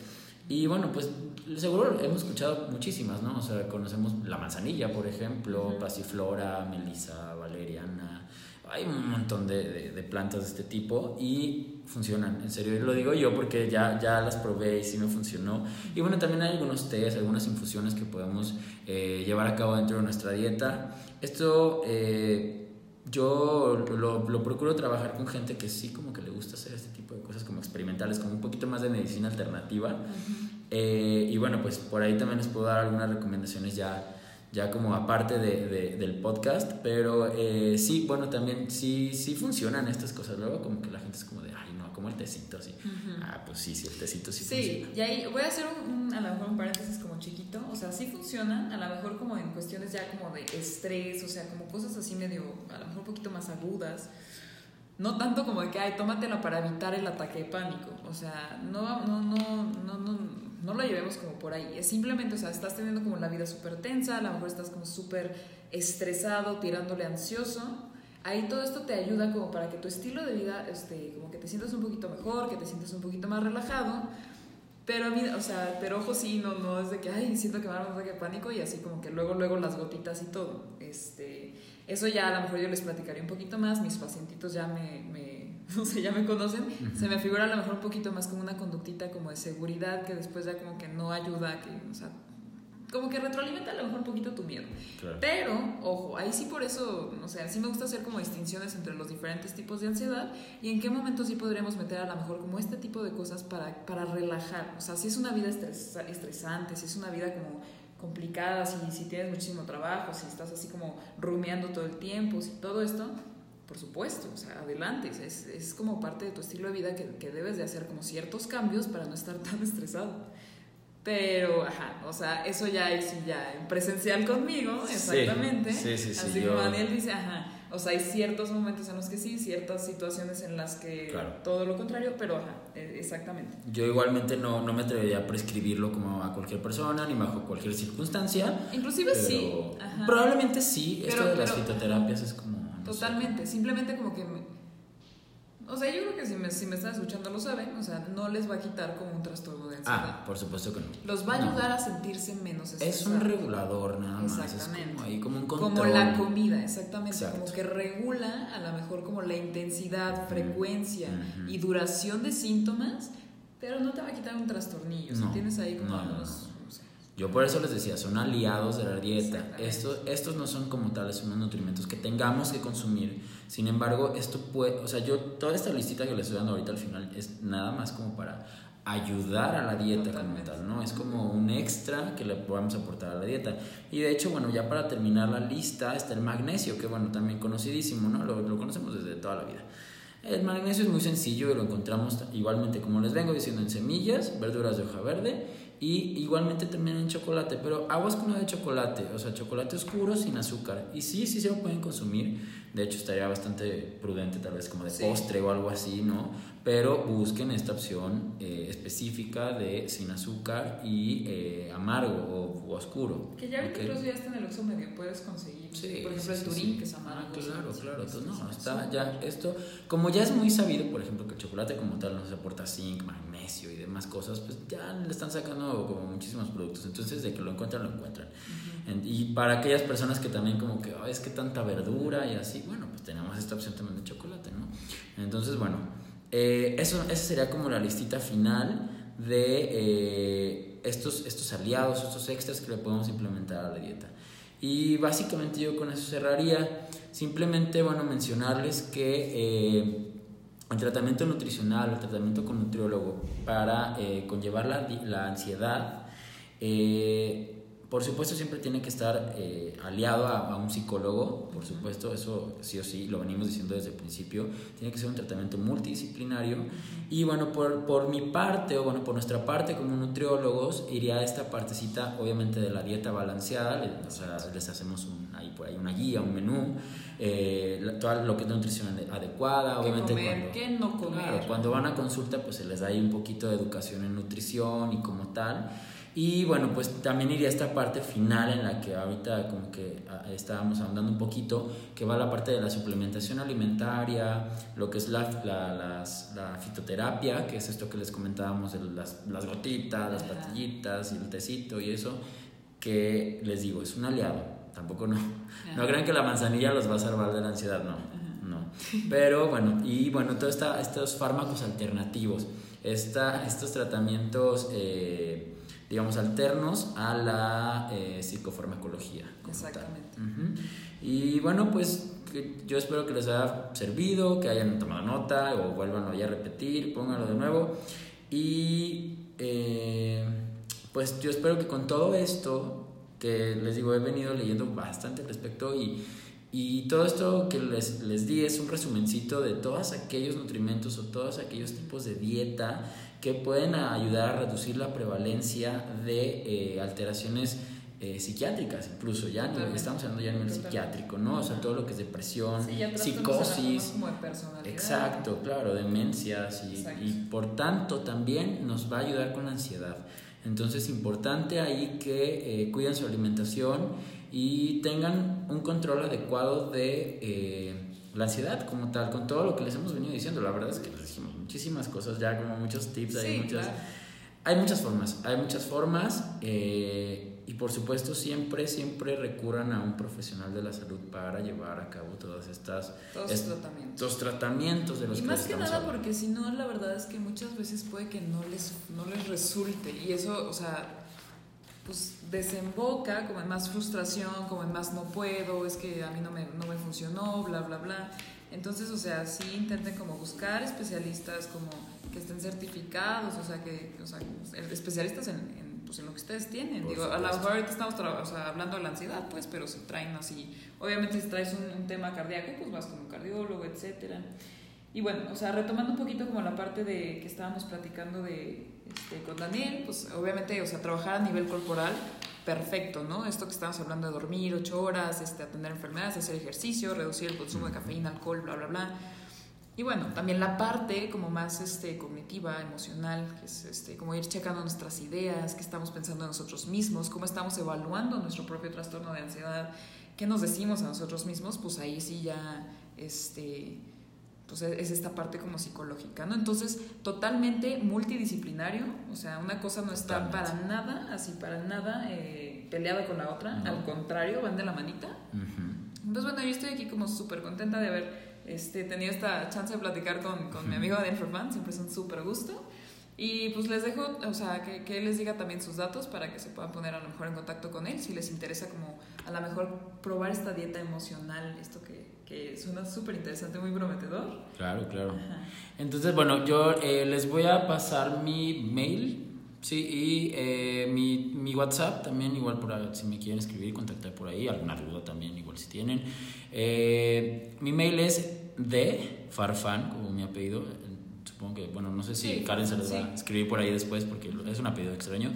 Y bueno, pues seguro hemos escuchado muchísimas, ¿no? O sea, conocemos la manzanilla, por ejemplo, pasiflora, melisa, valeriana, hay un montón de, de, plantas de este tipo y funcionan, en serio, lo digo yo porque ya, ya las probé y sí me funcionó. Y bueno, también hay algunos tés, algunas infusiones que podemos eh, llevar a cabo dentro de nuestra dieta. Esto eh, yo lo, lo, procuro trabajar con gente que sí como que le gusta hacer este tipo de cosas como experimentales, como un poquito más de medicina alternativa. Eh, y bueno, pues por ahí también les puedo dar algunas recomendaciones ya ya como aparte de, del podcast, pero eh, sí, bueno, también sí, sí funcionan estas cosas. Luego como que la gente es como de, ay, no, como el tecito así. Ah, pues sí, sí, el tecito sí, sí y ahí voy a hacer un, a lo mejor un paréntesis como chiquito, o sea, sí funcionan, a lo mejor como en cuestiones ya como de estrés, o sea, como cosas así medio, a lo mejor un poquito más agudas. No tanto como de que, ay, tómatelo para evitar el ataque de pánico. O sea, no, no, no, no, no, no lo llevemos como por ahí. Es simplemente, o sea, estás teniendo como la vida súper tensa, a lo mejor estás como súper estresado, tirándole ansioso. Ahí todo esto te ayuda como para que tu estilo de vida, este, como que te sientas un poquito mejor, que te sientas un poquito más relajado. Pero o sea, pero ojo, sí, no, no es de que, ay, siento que me va a ataque de pánico y así como que luego, luego las gotitas y todo. Este, eso ya a lo mejor yo les platicaría un poquito más, mis pacientitos ya me, me no sé, ya me conocen, se me figura a lo mejor un poquito más como una conductita como de seguridad que después ya como que no ayuda, que, o sea, como que retroalimenta a lo mejor un poquito tu miedo. Pero, ojo, ahí sí por eso, o sea, sí me gusta hacer como distinciones entre los diferentes tipos de ansiedad y en qué momento sí podríamos meter a lo mejor como este tipo de cosas para, para relajar. O sea, si es una vida estresante, si es una vida como complicadas y si tienes muchísimo trabajo, si estás así como rumiando todo el tiempo, si todo esto, por supuesto, o sea, adelante, es, es como parte de tu estilo de vida que, que, debes de hacer como ciertos cambios para no estar tan estresado. Pero, ajá, o sea, eso ya es ya en presencial conmigo, exactamente. Sí, sí, sí, Así como Daniel dice, ajá, o sea, hay ciertos momentos en los que sí, ciertas situaciones en las que todo lo contrario, pero ajá, e, exactamente. Yo igualmente no, no me atrevería a prescribirlo como a cualquier persona ni bajo cualquier circunstancia. Inclusive sí. Probablemente sí, esto de las fitoterapias es como... totalmente, simplemente como que o sea, yo creo que si me, si me están escuchando lo saben, o sea, no les va a quitar como un trastorno de ansiedad. Ah, por supuesto que no. Los va a ayudar a sentirse menos estresados. Es un regulador nada más. Exactamente. Es como, ahí como un control. Como la comida, exactamente. Como que regula a lo mejor como la intensidad, frecuencia y duración de síntomas, pero no te va a quitar un trastornillo. si tienes ahí como unos yo por eso les decía, son aliados de la dieta. Estos, estos no son como tales unos nutrimentos que tengamos que consumir. Sin embargo, esto puede, o sea, yo toda esta listita que les estoy dando ahorita al final es nada más como para ayudar a la dieta como tal, ¿no? Es como un extra que le podamos aportar a la dieta. Y de hecho, bueno, ya para terminar la lista está el magnesio, que bueno, también conocidísimo, ¿no? Lo, lo conocemos desde toda la vida. El magnesio es muy sencillo y lo encontramos igualmente, como les vengo diciendo, en semillas, verduras de hoja verde y igualmente también en chocolate, pero aguas con de chocolate, o sea, chocolate oscuro sin azúcar. Y sí, sí se lo pueden consumir. De hecho, estaría bastante prudente, tal vez como de postre o algo así, ¿no? Pero busquen esta opción eh, específica de sin azúcar y eh, amargo o, oscuro. Que ya ahorita incluso ya está en el Oxxo medio puedes conseguir. por ejemplo, el Turín, que es amargo. Ah, claro, claro. Entonces, no, está ya esto. Como ya es muy sabido, por ejemplo, que el chocolate como tal nos aporta zinc, magnesio y demás cosas, pues ya le están sacando como muchísimos productos. Entonces, de que lo encuentran, lo encuentran. Y para aquellas personas que también como que, es que tanta verdura y así, bueno, pues tenemos esta opción también de chocolate, ¿no? Entonces, bueno, eh, eso, esa sería como la listita final de eh, estos, estos aliados, estos extras que le podemos implementar a la dieta. Y básicamente yo con eso cerraría. Simplemente, bueno, mencionarles que eh, el tratamiento nutricional, el tratamiento con nutriólogo para conllevar la, la ansiedad, por supuesto, siempre tiene que estar eh, aliado a, un psicólogo, por supuesto, eso sí o sí, lo venimos diciendo desde el principio, tiene que ser un tratamiento multidisciplinario. Y bueno, por, por mi parte, o bueno, por nuestra parte como nutriólogos, iría a esta partecita, obviamente, de la dieta balanceada, o sea, les hacemos ahí por ahí una guía, un menú, eh, todo lo que es nutrición adecuada, obviamente. Comer, cuando, no comer? cuando van a consulta, pues se les da ahí un poquito de educación en nutrición y como tal. Y bueno, pues también iría esta parte final en la que ahorita como que ah, estábamos hablando un poquito, que va la parte de la suplementación alimentaria, lo que es la, la, la fitoterapia, que es esto que les comentábamos, las, las gotitas, las patillitas y el tecito y eso, que les digo, es un aliado, tampoco no, no crean que la manzanilla los va a salvar de la ansiedad, no, no. Pero bueno, y bueno, todos estos fármacos alternativos, esta, estos tratamientos... Eh, digamos, alternos a la eh, psicofarmacología. Exactamente. Y bueno, pues yo espero que les haya servido, que hayan tomado nota o vuelvan a repetir, pónganlo de nuevo. Y eh, pues yo espero que con todo esto que les digo, he venido leyendo bastante al respecto y, y todo esto que les, les di es un resumencito de todos aquellos nutrimentos o todos aquellos tipos de dieta que pueden ayudar a reducir la prevalencia de eh, alteraciones eh, psiquiátricas, incluso ya estamos hablando ya a nivel psiquiátrico, ¿no? O sea, todo lo que es depresión, psicosis, exacto, claro, demencias y, y, por tanto también nos va a ayudar con la ansiedad. Entonces, importante ahí que eh, cuiden su alimentación y tengan un control adecuado de eh, la ansiedad como tal, con todo lo que les hemos venido diciendo. La verdad es que les dijimos muchísimas cosas ya, como muchos tips, hay muchas... Hay muchas formas, hay muchas formas. Eh, y por supuesto siempre, siempre recurran a un profesional de la salud para llevar a cabo todas estas... Todos estos tratamientos. tratamientos de los y más que nada porque si no, la verdad es que muchas veces puede que no les, no les resulte. Y eso, o sea, pues desemboca como en más frustración, como en más no puedo, es que a mí no me, no me funcionó, bla, bla, bla. Entonces, o sea, sí intenten como buscar especialistas como que estén certificados, o sea, que, o sea, especialistas en pues en lo que ustedes tienen. Digo, a mejor ahorita estamos o sea, hablando de la ansiedad, pues, pero si traen así, obviamente si traes un, tema cardíaco, pues vas con un cardiólogo, etcétera. Y bueno, o sea, retomando un poquito como la parte de que estábamos platicando de, este, con Daniel, pues obviamente, o sea, trabajar a nivel corporal, perfecto, ¿no? Esto que estamos hablando de dormir ocho horas, este, atender enfermedades, hacer ejercicio, reducir el consumo de cafeína, alcohol, bla, bla, bla y bueno, también la parte como más este, cognitiva, emocional, que es este, como ir checando nuestras ideas, qué estamos pensando en nosotros mismos, cómo estamos evaluando nuestro propio trastorno de ansiedad, qué nos decimos a nosotros mismos, pues ahí sí ya este, pues es esta parte como psicológica, ¿no? Entonces, totalmente multidisciplinario, o sea, una cosa no está para nada, así para nada eh, peleada con la otra, al contrario, van de la manita. Entonces, bueno, yo estoy aquí como súper contenta de haber este, tenido esta chance de platicar con, con mi amigo Daniel Fan, siempre es un súper gusto. Y pues les dejo, o sea, que, que, él les diga también sus datos para que se puedan poner a lo mejor en contacto con él, si les interesa como a lo mejor probar esta dieta emocional, esto que, que suena súper interesante, muy prometedor. Claro, claro. Entonces, bueno, yo eh, les voy a pasar mi mail, sí, y eh, mi, mi, WhatsApp también, igual por si me quieren escribir, contactar por ahí, alguna duda también, igual si tienen. Eh, mi mail es de Farfan, como mi apellido. Supongo que, bueno, no sé si Karen se los va a escribir por ahí después porque es un apellido extraño.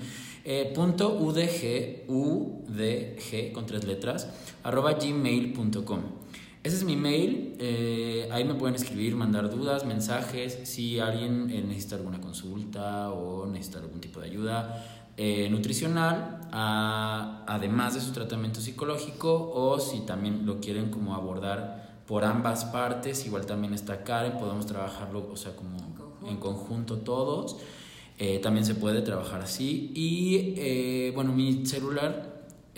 Punto udg, udg con tres letras, arroba gmail.com. Ese es mi mail, eh, ahí me pueden escribir, mandar dudas, mensajes, si alguien necesita alguna consulta o necesita algún tipo de ayuda eh, nutricional, además de su tratamiento psicológico, o si también lo quieren como abordar por ambas partes, igual también está Karen, podemos trabajarlo, o sea, como en conjunto, todos. Eh, también se puede trabajar así. Y eh, bueno, mi celular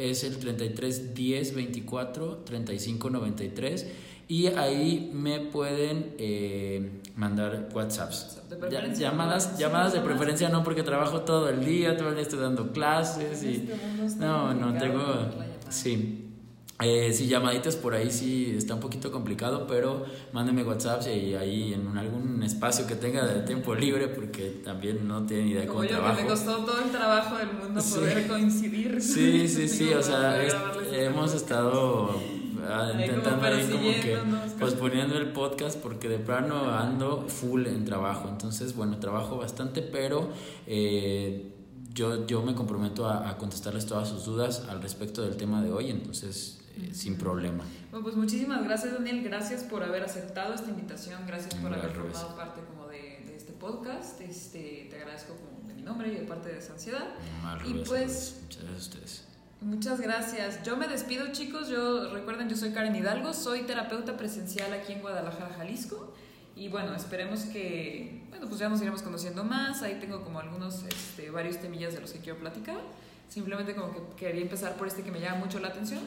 es el 33 10 24 35 93 y ahí me pueden eh, mandar WhatsApps. llamadas, llamadas de preferencia no porque trabajo todo el día, todo el día estoy dando clases y este no, no tengo sí. Eh, si llamaditas por ahí sí está un poquito complicado, pero mándenme WhatsApp y ahí en algún espacio que tenga de tiempo libre, porque también no tienen idea de cómo yo, trabajo. que me costó todo el trabajo del mundo poder coincidir. Sí, sí, sí, o sea, hemos estado Ah, intentando ahí como que posponiendo el podcast porque de plano ando full en trabajo. Entonces, bueno, trabajo bastante, pero eh, yo, yo me comprometo a, contestarles todas sus dudas al respecto del tema de hoy, entonces eh, sin problema. Bueno, pues muchísimas gracias Daniel, gracias por haber aceptado esta invitación, gracias por haber formado parte como de, de, este podcast, este, te agradezco como de mi nombre y de parte de esa ansiedad. y pues, muchas gracias a ustedes. Muchas gracias. Yo me despido, chicos. Yo recuerden, yo soy Karen Hidalgo, soy terapeuta presencial aquí en Guadalajara, Jalisco. Y bueno, esperemos que, bueno, pues ya nos iremos conociendo más. Ahí tengo como algunos, este, varios temillas de los que quiero platicar. Simplemente como que quería empezar por este que me llama mucho la atención.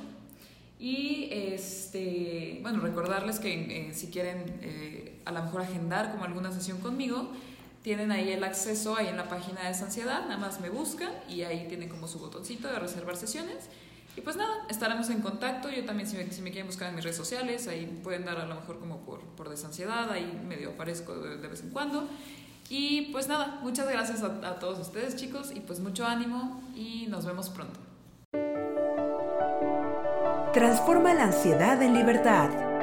Y este, bueno, recordarles que eh, si quieren eh, a lo mejor agendar como alguna sesión conmigo, tienen ahí el acceso ahí en la página de Ansiedad, nada más me buscan y ahí tienen como su botoncito de reservar sesiones. Y pues nada, estaremos en contacto. Yo también, si me, si me quieren buscar en mis redes sociales, ahí pueden dar a lo mejor como por, por desansiedad, ahí medio aparezco de, vez en cuando. Y pues nada, muchas gracias a, a todos ustedes chicos y pues mucho ánimo y nos vemos pronto. Transforma la ansiedad en libertad.